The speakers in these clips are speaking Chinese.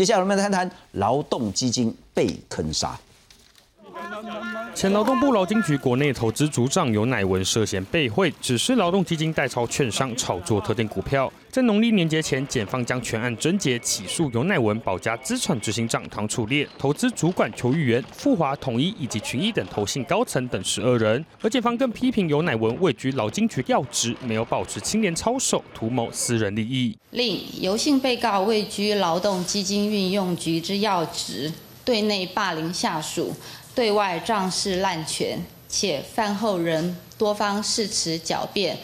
接下来我们来谈谈劳动基金被坑杀。前劳动部劳金局国内投资组长尤乃文涉嫌被贿，指示劳动基金代操券商炒作特定股票。在农历年节前，检方将全案侦结，起诉尤乃文、保家资产执行长唐楚烈、投资主管邱玉元、富华统一以及群益等投信高层等十二人。而检方更批评尤乃文位居劳金局要职，没有保持清廉操守，图谋私人利益。另尤姓被告位居劳动基金运用局之要职，对内霸凌下属。对外仗势滥权，且饭后仍多方誓词狡辩，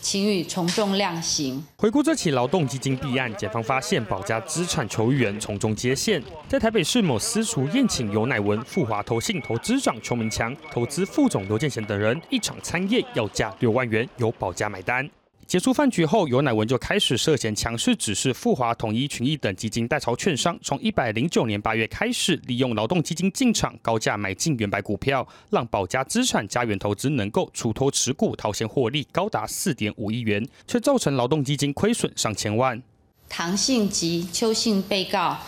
请予从重量刑。回顾这起劳动基金弊案，检方发现保家资产球员从中接线，在台北市某私厨宴请尤乃文、富华投信投资长邱明强、投资副总刘建贤等人，一场餐宴要价六万元，由保家买单。结束饭局后，尤乃文就开始涉嫌强势指示富华、统一、群益等基金代操券商，从一百零九年八月开始，利用劳动基金进场高价买进原白股票，让保家资产家园投资能够出脱持股，套现获利高达四点五亿元，却造成劳动基金亏损上千万。唐姓及邱姓被告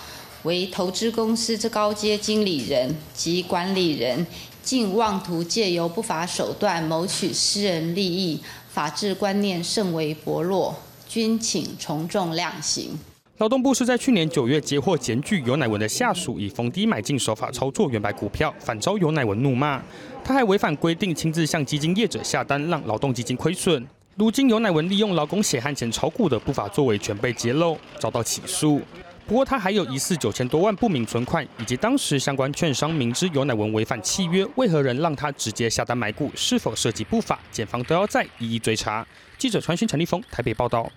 为投资公司之高阶经理人及管理人，竟妄图借由不法手段谋取私人利益。法治观念甚为薄弱，均请从重量刑。劳动部是在去年九月接获检举尤乃文的下属以逢低买进手法操作原白股票，反遭尤乃文怒骂。他还违反规定，亲自向基金业者下单，让劳动基金亏损。如今尤乃文利用劳工血汗钱炒股的不法作为全被揭露，遭到起诉。不过，他还有疑似九千多万不明存款，以及当时相关券商明知尤乃文违反契约，为何仍让他直接下单买股，是否涉及不法？检方都要再一一追查。记者传讯陈立峰台北报道。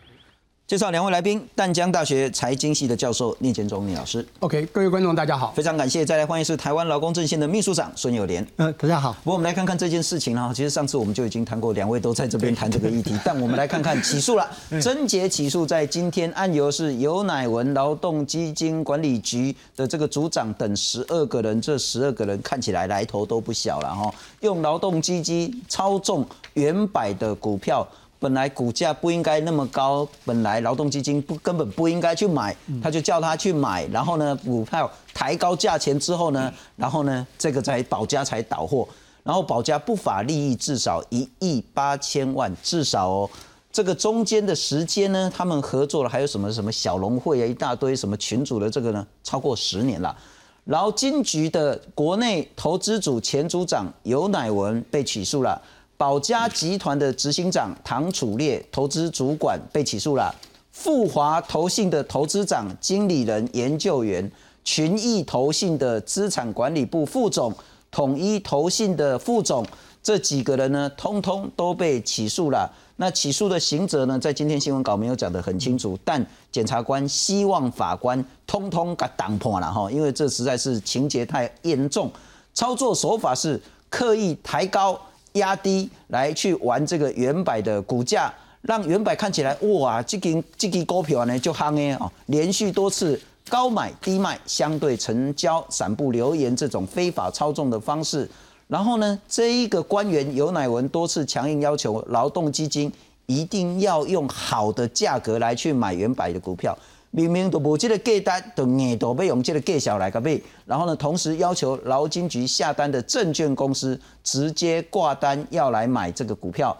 介绍两位来宾，淡江大学财经系的教授聂建中聂老师。OK，各位观众大家好，非常感谢。再来欢迎是台湾劳工阵线的秘书长孙友莲。嗯，大家好。不过我们来看看这件事情哈，其实上次我们就已经谈过，两位都在这边谈这个议题。但我们来看看起诉了，贞洁起诉在今天，案由是尤乃文劳动基金管理局的这个组长等十二个人，这十二个人看起来来头都不小了哈，用劳动基金操纵原百的股票。本来股价不应该那么高，本来劳动基金不根本不应该去买，他就叫他去买，然后呢，股票抬高价钱之后呢，然后呢，这个才保家才倒货，然后保家不法利益至少一亿八千万，至少哦，这个中间的时间呢，他们合作了还有什么什么小龙会啊，一大堆什么群主的这个呢，超过十年了。然后金局的国内投资组前组长尤乃文被起诉了。保家集团的执行长唐楚烈、投资主管被起诉了；富华投信的投资长、经理人、研究员、群益投信的资产管理部副总、统一投信的副总，这几个人呢，通通都被起诉了。那起诉的刑责呢，在今天新闻稿没有讲得很清楚，但检察官希望法官通通给挡破了哈，因为这实在是情节太严重，操作手法是刻意抬高。压低来去玩这个原百的股价，让原百看起来哇，这根这根股票呢就夯诶哦，连续多次高买低卖，相对成交散布留言这种非法操纵的方式。然后呢，这一个官员尤乃文多次强硬要求劳动基金一定要用好的价格来去买原百的股票。明明都无这个价单，都硬都要用这个价小来个买，然后呢，同时要求劳金局下单的证券公司直接挂单要来买这个股票。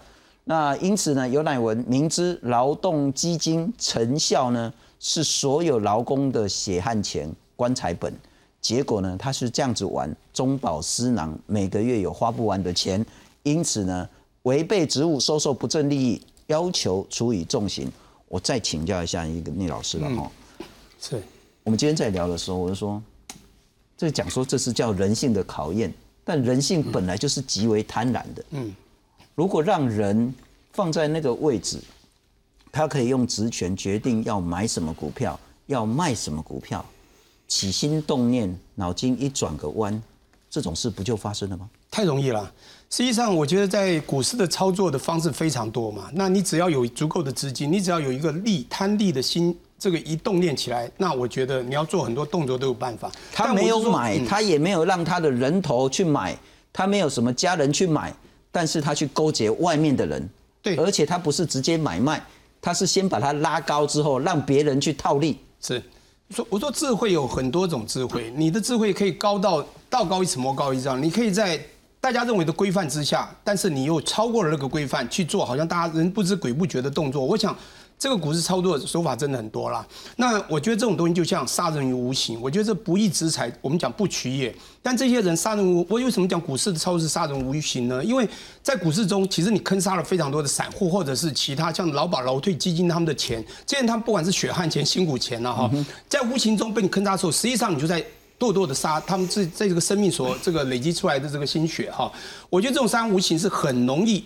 那因此呢，尤乃文明知劳动基金成效呢是所有劳工的血汗钱、棺材本，结果呢他是这样子玩，中饱私囊，每个月有花不完的钱，因此呢违背职务收受不正利益，要求处以重刑。我再请教一下一个聂老师了哈，是，我们今天在聊的时候，我就说，这讲说这是叫人性的考验，但人性本来就是极为贪婪的，嗯，如果让人放在那个位置，他可以用职权决定要买什么股票，要卖什么股票，起心动念，脑筋一转个弯，这种事不就发生了吗？太容易了。实际上，我觉得在股市的操作的方式非常多嘛。那你只要有足够的资金，你只要有一个利贪利的心，这个一动念起来，那我觉得你要做很多动作都有办法。他没有买，他也没有让他的人头去买，他没有什么家人去买，但是他去勾结外面的人。对，而且他不是直接买卖，他是先把它拉高之后，让别人去套利。是。说我说智慧有很多种智慧，你的智慧可以高到道高一尺魔高一丈，你可以在大家认为的规范之下，但是你又超过了那个规范去做，好像大家人不知鬼不觉的动作。我想这个股市操作手法真的很多啦。那我觉得这种东西就像杀人于无形，我觉得这不义之财，我们讲不取也。但这些人杀人无，我为什么讲股市的操作是杀人无形呢？因为在股市中，其实你坑杀了非常多的散户或者是其他像劳保、劳退基金他们的钱，这些他们不管是血汗钱、辛苦钱了哈，在无形中被你坑杀的时候，实际上你就在。咄咄的杀他们这在这个生命所这个累积出来的这个心血哈，我觉得这种杀人无形是很容易，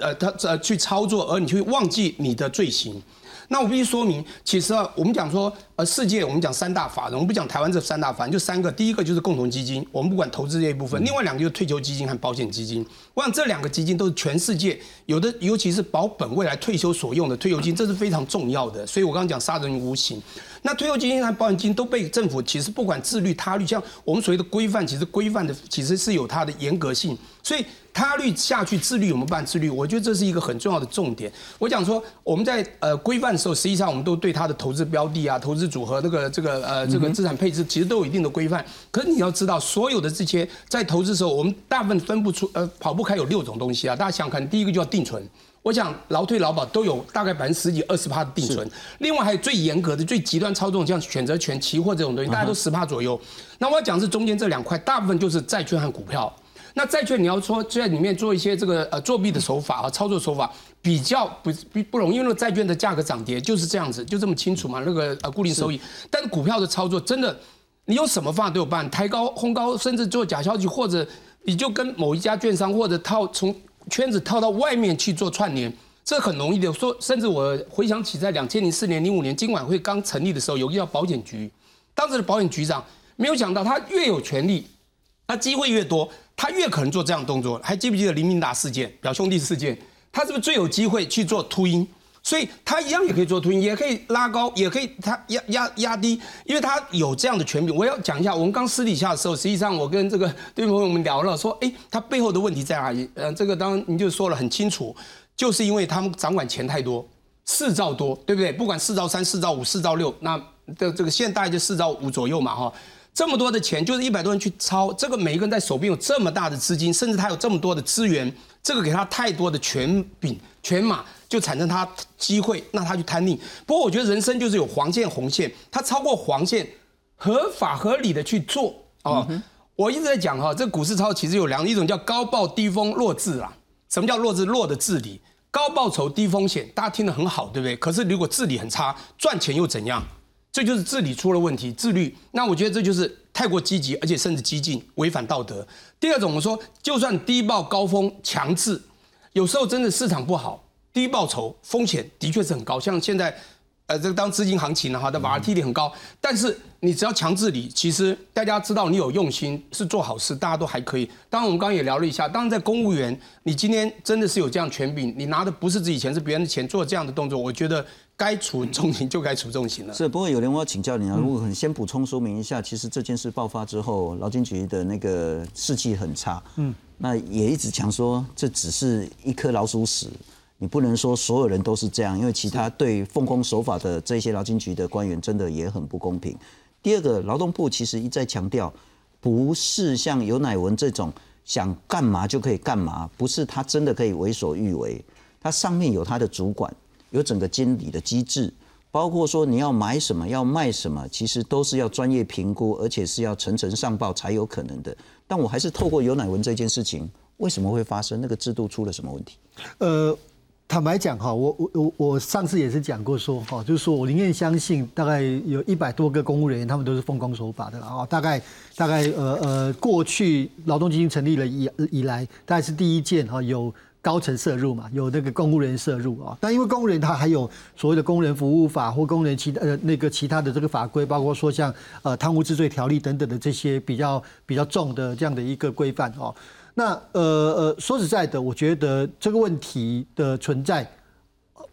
呃，他呃去操作，而你会忘记你的罪行。那我必须说明，其实啊，我们讲说，呃，世界我们讲三大法人，我们不讲台湾这三大法人，就三个。第一个就是共同基金，我们不管投资这一部分；另外两个就是退休基金和保险基金。我想这两个基金都是全世界有的，尤其是保本未来退休所用的退休金，这是非常重要的。所以我刚刚讲杀人于无形。那退休基金和保险金都被政府其实不管自律他律，像我们所谓的规范，其实规范的其实是有它的严格性，所以。他律下去，自律有没有办自律？我觉得这是一个很重要的重点。我讲说，我们在呃规范的时候，实际上我们都对它的投资标的啊、投资组合、这个这个呃这个资产配置，其实都有一定的规范。可是你要知道，所有的这些在投资的时候，我们大部分分不出呃跑不开有六种东西啊。大家想想看，第一个就要定存。我想劳退劳保都有大概百分之十几、二十趴的定存。另外还有最严格的、最极端操纵，像选择权、期货这种东西，大家都十趴左右。那我要讲是中间这两块，大部分就是债券和股票。那债券你要说在里面做一些这个呃作弊的手法和，操作手法比较不不不容易，因为债券的价格涨跌就是这样子，就这么清楚嘛。那个呃固定收益，但是股票的操作真的，你用什么方法都有办，抬高、轰高，甚至做假消息，或者你就跟某一家券商或者套从圈子套到外面去做串联，这很容易的。说甚至我回想起在两千零四年、零五年金管会刚成立的时候，有个叫保险局，当时的保险局长没有想到，他越有权力，他机会越多。他越可能做这样动作，还记不记得林明达事件、表兄弟事件？他是不是最有机会去做秃鹰？所以他一样也可以做秃鹰，也可以拉高，也可以他压压压低，因为他有这样的权柄。我要讲一下，我们刚私底下的时候，实际上我跟这个对朋友我们聊了，说，哎，他背后的问题在哪里？呃，这个当然您就说了很清楚，就是因为他们掌管钱太多，四兆多，对不对？不管四兆三、四兆五、四兆六，那的这个现在大概就四兆五左右嘛，哈。这么多的钱，就是一百多人去抄，这个每一个人在手边有这么大的资金，甚至他有这么多的资源，这个给他太多的权柄、权码，就产生他机会，那他去贪利。不过我觉得人生就是有黄线、红线，他超过黄线，合法合理的去做哦。我一直在讲哈，这股市操其实有两一种叫高报低风弱智啦。什么叫弱智？弱的治理，高报酬低风险，大家听得很好，对不对？可是如果治理很差，赚钱又怎样？这就是治理出了问题，自律。那我觉得这就是太过积极，而且甚至激进，违反道德。第二种，我说就算低报高峰强制，有时候真的市场不好，低报酬风险的确是很高。像现在，呃，这个当资金行情了哈，的 v 踢 t 很高，但是你只要强制理，其实大家知道你有用心，是做好事，大家都还可以。当然，我们刚刚也聊了一下，当然在公务员，你今天真的是有这样权柄，你拿的不是自己钱，是别人的钱，做这样的动作，我觉得。该处重刑就该处重刑了。是，不过有人我要请教你啊，如果先补充说明一下，其实这件事爆发之后，劳金局的那个士气很差。嗯，那也一直讲说这只是一颗老鼠屎，你不能说所有人都是这样，因为其他对奉公守法的这些劳金局的官员真的也很不公平。第二个，劳动部其实一再强调，不是像尤乃文这种想干嘛就可以干嘛，不是他真的可以为所欲为，他上面有他的主管。有整个监理的机制，包括说你要买什么、要卖什么，其实都是要专业评估，而且是要层层上报才有可能的。但我还是透过尤乃文这件事情，为什么会发生？那个制度出了什么问题？呃，坦白讲哈，我我我我上次也是讲过说哈，就是说我宁愿相信大概有一百多个公务人员，他们都是奉公守法的啊。大概大概呃呃，过去劳动基金成立了以以来，大概是第一件哈有。高层摄入嘛，有那个公务人摄入啊，但因为公务人他还有所谓的工人服务法或工人其他呃那个其他的这个法规，包括说像呃贪污治罪条例等等的这些比较比较重的这样的一个规范哦。那呃呃说实在的，我觉得这个问题的存在，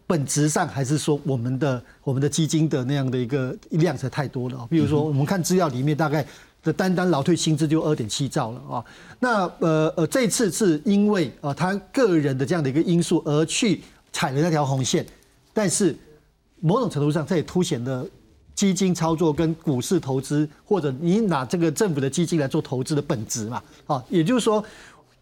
本质上还是说我们的我们的基金的那样的一个量才太多了。比如说我们看资料里面大概。的单单劳退薪资就二点七兆了啊，那呃呃这次是因为啊他个人的这样的一个因素而去踩了那条红线，但是某种程度上这也凸显了基金操作跟股市投资，或者你拿这个政府的基金来做投资的本质嘛？啊，也就是说。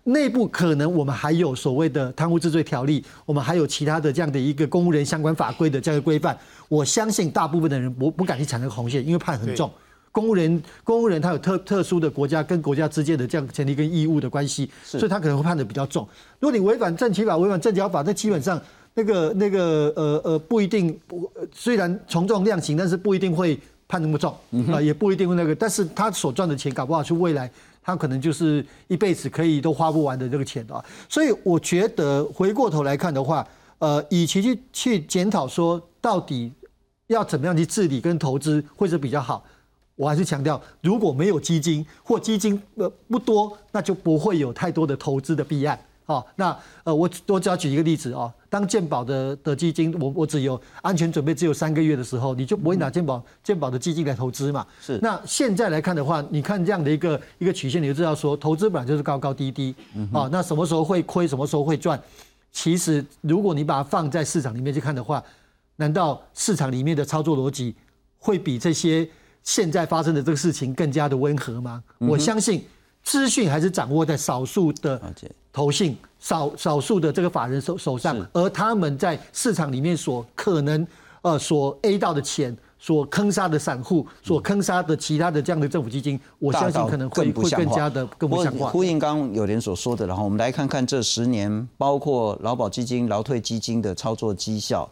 内部可能我们还有所谓的贪污治罪条例，我们还有其他的这样的一个公务人相关法规的这样的规范。我相信大部分的人不不敢去踩那个红线，因为判很重。公务人公务人他有特特殊的国家跟国家之间的这样权利跟义务的关系，所以他可能会判的比较重。如果你违反政企法、违反政交法，那基本上那个那个呃呃不一定不虽然从重量刑，但是不一定会判那么重啊，也不一定会那个。但是他所赚的钱搞不好是未来。他可能就是一辈子可以都花不完的这个钱啊，所以我觉得回过头来看的话，呃，与其去去检讨说到底要怎么样去治理跟投资或者比较好，我还是强调，如果没有基金或基金呃不多，那就不会有太多的投资的弊案。好，那呃，我我只要举一个例子哦，当健保的的基金，我我只有安全准备只有三个月的时候，你就不会拿健保健保的基金来投资嘛？是。那现在来看的话，你看这样的一个一个曲线，你就知道说，投资本来就是高高低低，啊，那什么时候会亏，什么时候会赚？其实如果你把它放在市场里面去看的话，难道市场里面的操作逻辑会比这些现在发生的这个事情更加的温和吗？我相信。资讯还是掌握在少数的投信、少少数的这个法人手手上，而他们在市场里面所可能呃所 A 到的钱，所坑杀的散户，所坑杀的其他的这样的政府基金，我相信可能会会更加的更不像话。呼应刚有人所说的，然后我们来看看这十年，包括劳保基金、劳退基金的操作绩效。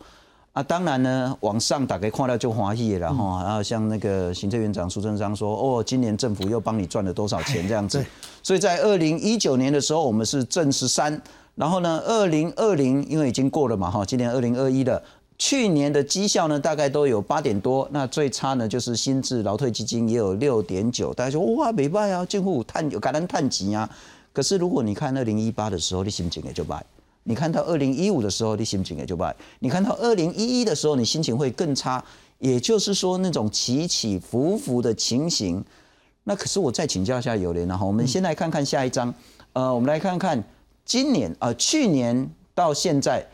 啊，当然呢，往上打开看到就欢喜了哈。然后像那个行政院长苏贞昌说，哦，今年政府又帮你赚了多少钱这样子。所以在二零一九年的时候，我们是正十三。然后呢，二零二零因为已经过了嘛哈，今年二零二一了。去年的绩效呢，大概都有八点多。那最差呢，就是新智劳退基金也有六点九。大家说哇，没败啊，近乎探有感恩探级啊。可是如果你看二零一八的时候，你心情也就败。你看到二零一五的时候，你心情也就败；你看到二零一一的时候，你心情会更差。也就是说，那种起起伏伏的情形。那可是我再请教一下有莲，然后我们先来看看下一章。呃，我们来看看今年呃，去年到现在，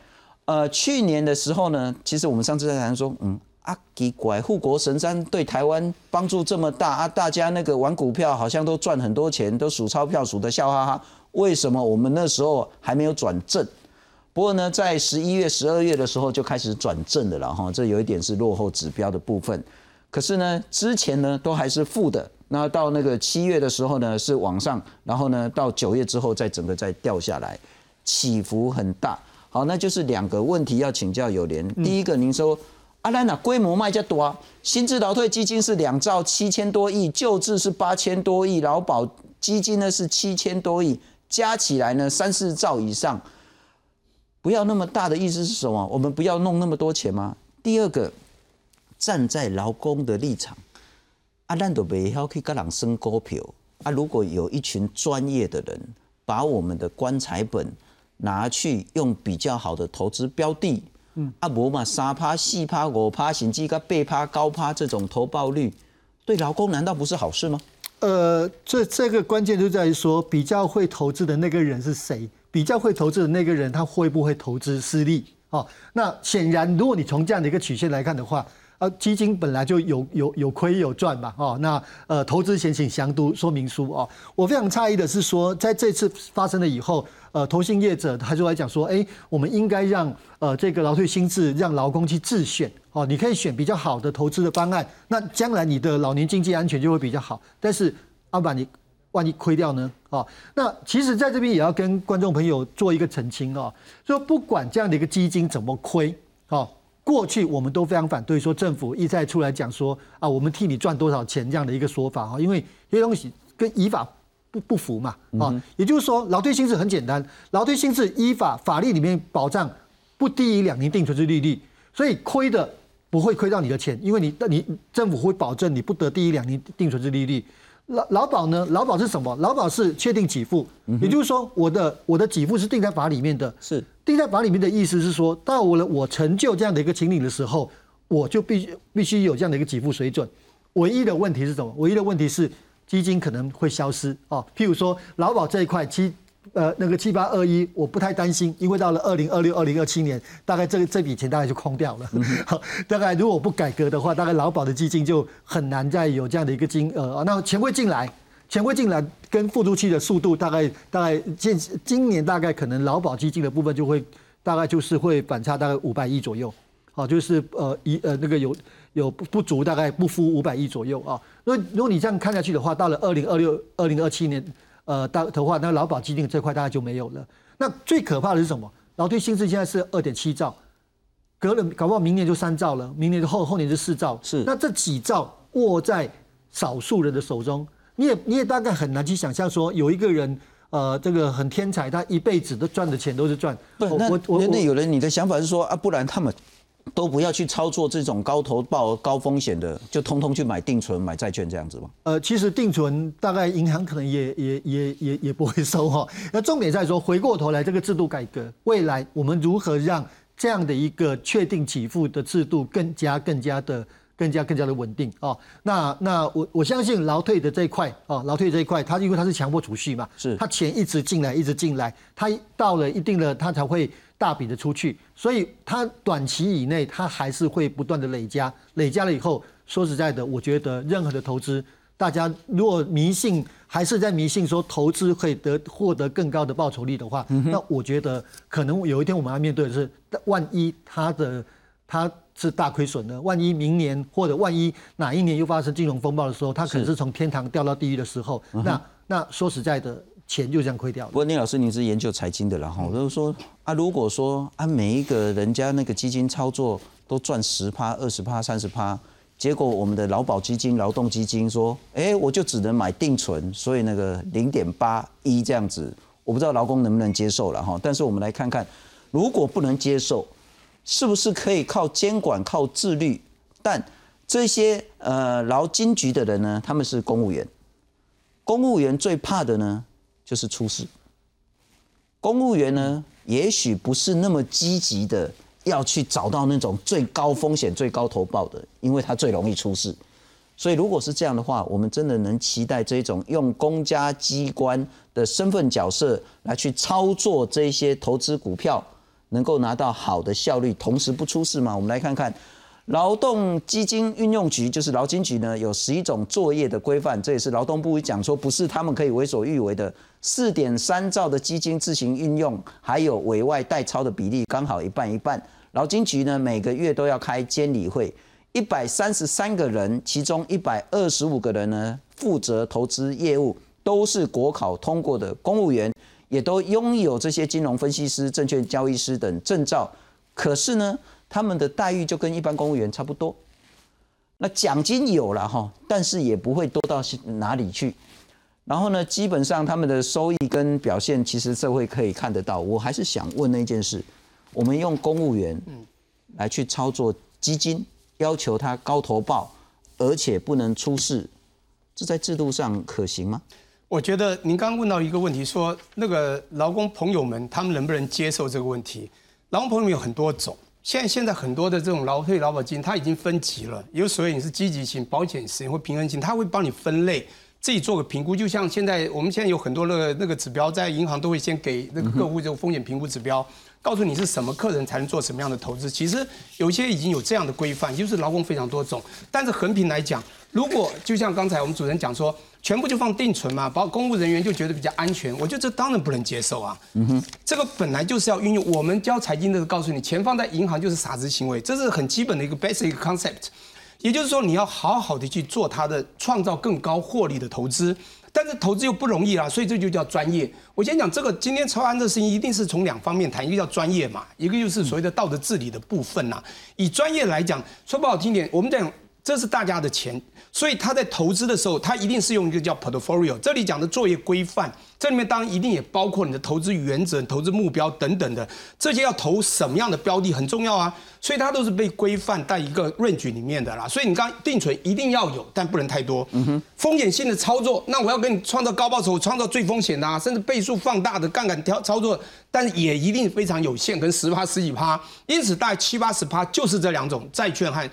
呃，去年的时候呢，其实我们上次在谈说，嗯，啊，奇怪，护国神山对台湾帮助这么大啊，大家那个玩股票好像都赚很多钱，都数钞票数的笑哈哈。为什么我们那时候还没有转正？不过呢，在十一月、十二月的时候就开始转正的了哈，这有一点是落后指标的部分。可是呢，之前呢都还是负的。那到那个七月的时候呢是往上，然后呢到九月之后再整个再掉下来，起伏很大。好，那就是两个问题要请教友联。第一个，您说阿兰娜规模卖较多，新智劳退基金是两兆七千多亿，旧制是八千多亿，劳保基金呢是七千多亿，加起来呢三四兆以上。不要那么大的意思是什么？我们不要弄那么多钱吗？第二个，站在劳工的立场，啊，咱都袂晓去跟人升股票啊。如果有一群专业的人，把我们的棺材本拿去用比较好的投资标的，嗯，啊，无嘛三趴、四趴、五趴，甚至个八趴、高趴这种投报率，对劳工难道不是好事吗？呃，这这个关键就在于说，比较会投资的那个人是谁？比较会投资的那个人，他会不会投资失利？哦，那显然，如果你从这样的一个曲线来看的话，呃，基金本来就有有有亏有赚嘛，哦，那呃，投资前请详读说明书哦。我非常诧异的是说，在这次发生了以后，呃，投信业者他就来讲说，哎，我们应该让呃这个劳退新制让劳工去自选，哦，你可以选比较好的投资的方案，那将来你的老年经济安全就会比较好。但是阿爸你。万一亏掉呢？啊，那其实在这边也要跟观众朋友做一个澄清哦，说不管这样的一个基金怎么亏，哦，过去我们都非常反对说政府一再出来讲说啊，我们替你赚多少钱这样的一个说法啊，因为这些东西跟依法不不符嘛，啊，也就是说劳退薪资很简单，劳退薪资依法法律里面保障不低于两年定存利率，所以亏的不会亏到你的钱，因为你你政府会保证你不得低于两年定存利率。劳劳保呢？劳保是什么？劳保是确定给付，也就是说，我的我的给付是定在法里面的。是定在法里面的意思是说，到我了我成就这样的一个情理的时候，我就必须必须有这样的一个给付水准。唯一的问题是什么？唯一的问题是基金可能会消失哦。譬如说劳保这一块，其呃那个七八二一，我不太担心，因为到了二零二六、二零二七年，大概这个这笔钱大概就空掉了。好，大概如果不改革的话，大概劳保的基金就很难再有这样的一个金额。那钱会进来，钱会进来，跟付出去的速度大概大概今今年大概可能劳保基金的部分就会大概就是会反差大概五百亿左右。好，就是呃一呃那个有有不不足，大概不敷五百亿左右啊。因为如果你这样看下去的话，到了二零二六、二零二七年。呃，大的话，那劳保基金这块大概就没有了。那最可怕的是什么？劳退薪资现在是二点七兆，隔了搞不好明年就三兆了，明年后后年就四兆。是，那这几兆握在少数人的手中，你也你也大概很难去想象说，有一个人呃，这个很天才，他一辈子都赚的钱都是赚。不，那我那有人你的想法是说啊，不然他们。都不要去操作这种高投报、高风险的，就通通去买定存、买债券这样子吗？呃，其实定存大概银行可能也也也也也不会收哈。那重点在说，回过头来这个制度改革，未来我们如何让这样的一个确定给付的制度更加更加的更加更加的稳定啊？那那我我相信劳退的这一块啊，劳退这一块，它因为它是强迫储蓄嘛，是它钱一直进来一直进来，它到了一定的它才会。大笔的出去，所以它短期以内它还是会不断的累加，累加了以后，说实在的，我觉得任何的投资，大家如果迷信还是在迷信说投资可以得获得更高的报酬率的话，那我觉得可能有一天我们要面对的是，万一它的它是大亏损的，万一明年或者万一哪一年又发生金融风暴的时候，它可能是。从天堂掉到地狱的时候，那那说实在的。钱就这样亏掉了。不过，聂老师，你是研究财经的，然后就是说啊，如果说啊，每一个人家那个基金操作都赚十趴、二十趴、三十趴，结果我们的劳保基金、劳动基金说，哎，我就只能买定存，所以那个零点八一这样子，我不知道劳工能不能接受了哈。但是我们来看看，如果不能接受，是不是可以靠监管、靠自律？但这些呃劳金局的人呢，他们是公务员，公务员最怕的呢。就是出事。公务员呢，也许不是那么积极的要去找到那种最高风险、最高投报的，因为他最容易出事。所以，如果是这样的话，我们真的能期待这种用公家机关的身份角色来去操作这些投资股票，能够拿到好的效率，同时不出事吗？我们来看看。劳动基金运用局就是劳金局呢，有十一种作业的规范，这也是劳动部讲说不是他们可以为所欲为的。四点三兆的基金自行运用，还有委外代操的比例刚好一半一半。劳金局呢每个月都要开监理会，一百三十三个人，其中一百二十五个人呢负责投资业务，都是国考通过的公务员，也都拥有这些金融分析师、证券交易师等证照。可是呢？他们的待遇就跟一般公务员差不多，那奖金有了哈，但是也不会多到哪里去。然后呢，基本上他们的收益跟表现，其实社会可以看得到。我还是想问那件事：我们用公务员来去操作基金，要求他高投报，而且不能出事，这在制度上可行吗？我觉得您刚刚问到一个问题，说那个劳工朋友们他们能不能接受这个问题？劳工朋友们有很多种。现在现在很多的这种劳退劳保金，它已经分级了，有所谓你是积极型、保险型或平衡型，它会帮你分类，自己做个评估。就像现在我们现在有很多那个那个指标，在银行都会先给那个客户这个风险评估指标，告诉你是什么客人才能做什么样的投资。其实有些已经有这样的规范，就是劳工非常多种。但是横平来讲，如果就像刚才我们主持人讲说。全部就放定存嘛，包括公务人员就觉得比较安全，我觉得这当然不能接受啊。嗯哼，这个本来就是要运用，我们教财经的告诉你，钱放在银行就是傻子行为，这是很基本的一个 basic concept。也就是说，你要好好的去做它的创造更高获利的投资，但是投资又不容易啦，所以这就叫专业。我先讲这个，今天超安这事情一定是从两方面谈，一个叫专业嘛，一个就是所谓的道德治理的部分呐。以专业来讲，说不好听点，我们讲。这是大家的钱，所以他在投资的时候，他一定是用一个叫 portfolio。这里讲的作业规范，这里面当然一定也包括你的投资原则、投资目标等等的，这些要投什么样的标的很重要啊。所以它都是被规范在一个 range 里面的啦。所以你刚定存一定要有，但不能太多。嗯哼。风险性的操作，那我要给你创造高报酬，创造最风险的，啊甚至倍数放大的杠杆调操作，但是也一定非常有限，跟十趴十几趴。因此大概七八十趴就是这两种债券和。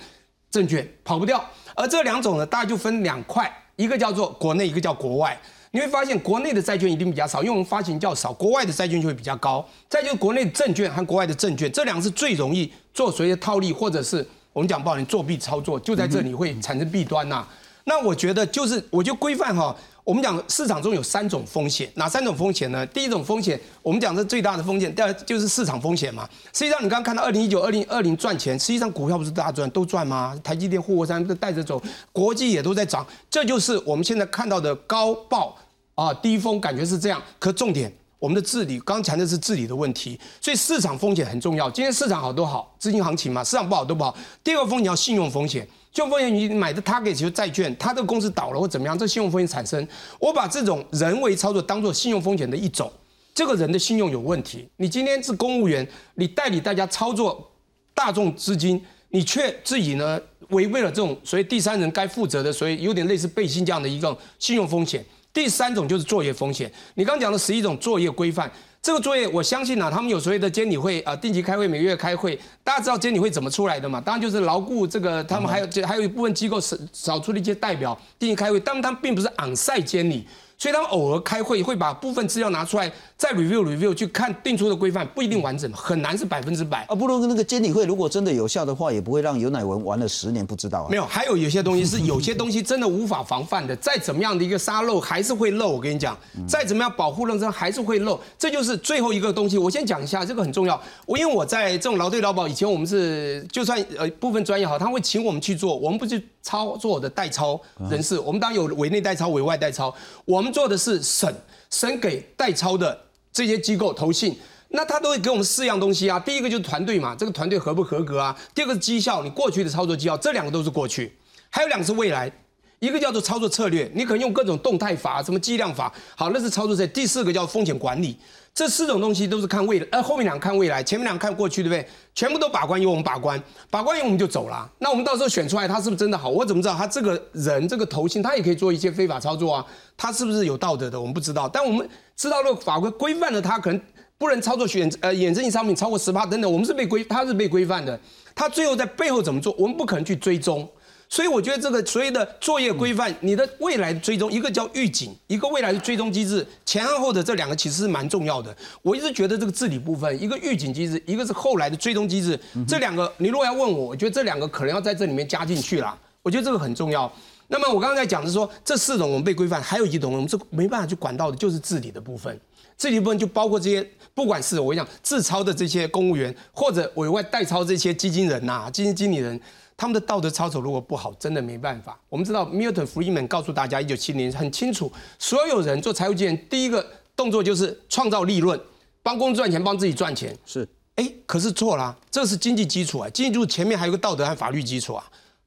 证券跑不掉，而这两种呢，大家就分两块，一个叫做国内，一个叫国外。你会发现国内的债券一定比较少，因为我们发行较少，国外的债券就会比较高。再就国内证券和国外的证券，这两个是最容易做所谓的套利，或者是我们讲不好你作弊操作，就在这里会产生弊端呐、那我觉得就是，我就规范哈。我们讲市场中有三种风险，哪三种风险呢？第一种风险，我们讲这最大的风险，第二就是市场风险嘛。实际上，你刚刚看到二零一九、二零二零赚钱，实际上股票不是大赚都赚吗？台积电、护国山都带着走，国际也都在涨，这就是我们现在看到的高报啊低风，感觉是这样。可重点，我们的治理，刚才的是治理的问题，所以市场风险很重要。今天市场好都好，资金行情嘛，市场不好都不好。第二个风险要信用风险。信用风险，你买的 target 就债券，它这个公司倒了或怎么样，这信用风险产生。我把这种人为操作当做信用风险的一种，这个人的信用有问题。你今天是公务员，你代理大家操作大众资金，你却自己呢违背了这种所谓第三人该负责的，所以有点类似背信这样的一个信用风险。第三种就是作业风险，你刚讲的十一种作业规范。这个作业，我相信啊，他们有所谓的监理会啊，定期开会，每个月开会。大家知道监理会怎么出来的嘛？当然就是牢固这个，他们还有这还有一部分机构是少出了一些代表定期开会，但他们并不是昂赛监理，所以他们偶尔开会会把部分资料拿出来再 review review 去看定出的规范不一定完整，很难是百分之百。啊，不如那个监理会如果真的有效的话，也不会让尤乃文玩了十年不知道啊。没有，还有有些东西是有些东西真的无法防范的，再怎么样的一个沙漏还是会漏。我跟你讲，再怎么样保护认真还是会漏，这就是最后一个东西。我先讲一下，这个很重要。我因为我在这种劳队劳保以前，我们是就算呃部分专业好，他会请我们去做，我们不去操作的代操人士，我们当然有委内代操、委外代操，我们做的是审审给代抄的这些机构投信。那他都会给我们四样东西啊，第一个就是团队嘛，这个团队合不合格啊？第二个是绩效，你过去的操作绩效，这两个都是过去，还有两个是未来，一个叫做操作策略，你可能用各种动态法、什么计量法，好，那是操作策略。第四个叫风险管理，这四种东西都是看未来，呃，后面两个看未来，前面两个看过去，对不对？全部都把关由我们把关，把关由我们就走了。那我们到时候选出来他是不是真的好？我怎么知道他这个人这个头型他也可以做一些非法操作啊？他是不是有道德的？我们不知道，但我们知道这个法规规范了他可能。不能操作选呃衍生性商品超过十八等等，我们是被规，他是被规范的。他最后在背后怎么做，我们不可能去追踪。所以我觉得这个所谓的作业规范，你的未来的追踪，一个叫预警，一个未来的追踪机制，前和后的这两个其实是蛮重要的。我一直觉得这个治理部分，一个预警机制，一个是后来的追踪机制，这两个你如果要问我，我觉得这两个可能要在这里面加进去啦。我觉得这个很重要。那么我刚刚在讲的是说，这四种我们被规范，还有一种我们是没办法去管到的，就是治理的部分。治理部分就包括这些，不管是我跟你讲自操的这些公务员，或者委外代超这些基金人呐、基金经理人，他们的道德操守如果不好，真的没办法。我们知道 Milton Friedman 告诉大家，一九七零很清楚，所有人做财务经理第一个动作就是创造利润，帮公司赚钱，帮自己赚钱。是，哎，可是错啦，这是经济基础啊，经济基础前面还有个道德和法律基础啊。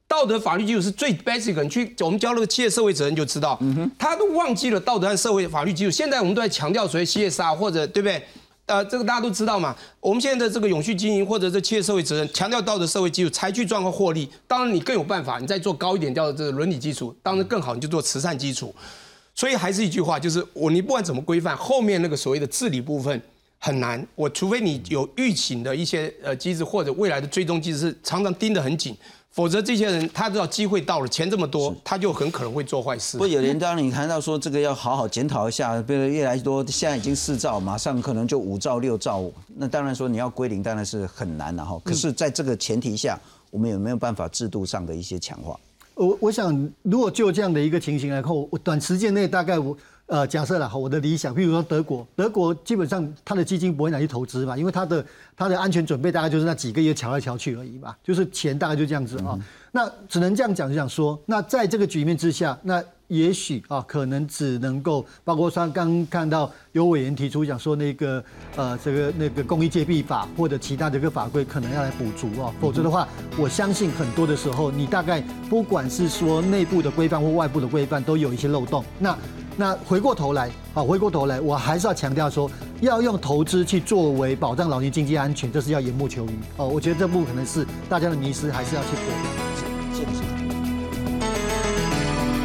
道德法律基础是最 basic，你去我们教那个企业社会责任就知道，他都忘记了道德和社会法律基础。现在我们都在强调所谓 CSR 或者对不对？呃，这个大家都知道嘛。我们现在的这个永续经营或者这企业社会责任，强调道德社会基础，才去赚和获利。当然你更有办法，你再做高一点叫这个伦理基础，当然更好，你就做慈善基础。所以还是一句话，就是我你不管怎么规范，后面那个所谓的治理部分很难。我除非你有预警的一些呃机制，或者未来的追踪机制是常常盯得很紧。否则，这些人他知道机会到了，钱这么多，他就很可能会做坏事。不，有人当你看到说这个要好好检讨一下，变得越来越多，现在已经四兆，马上可能就五兆、六兆，那当然说你要归零，当然是很难了哈。可是，在这个前提下，我们有没有办法制度上的一些强化？我我想，如果就这样的一个情形来看，我短时间内大概我呃假设了哈，我的理想，比如说德国，德国基本上它的基金不会拿去投资嘛，因为它的它的安全准备大概就是那几个月瞧来瞧去而已嘛，就是钱大概就这样子啊。那只能这样讲，就想说，那在这个局面之下，那也许啊，可能只能够包括像刚看到有委员提出讲说那个呃这个那个公益借币法或者其他的一个法规可能要来补足哦，否则的话，我相信很多的时候，你大概不管是说内部的规范或外部的规范，都有一些漏洞。那那回过头来，啊，回过头来，我还是要强调说，要用投资去作为保障老年经济安全，这是要缘木求鱼哦。我觉得这部可能是大家的迷失，还是要去破。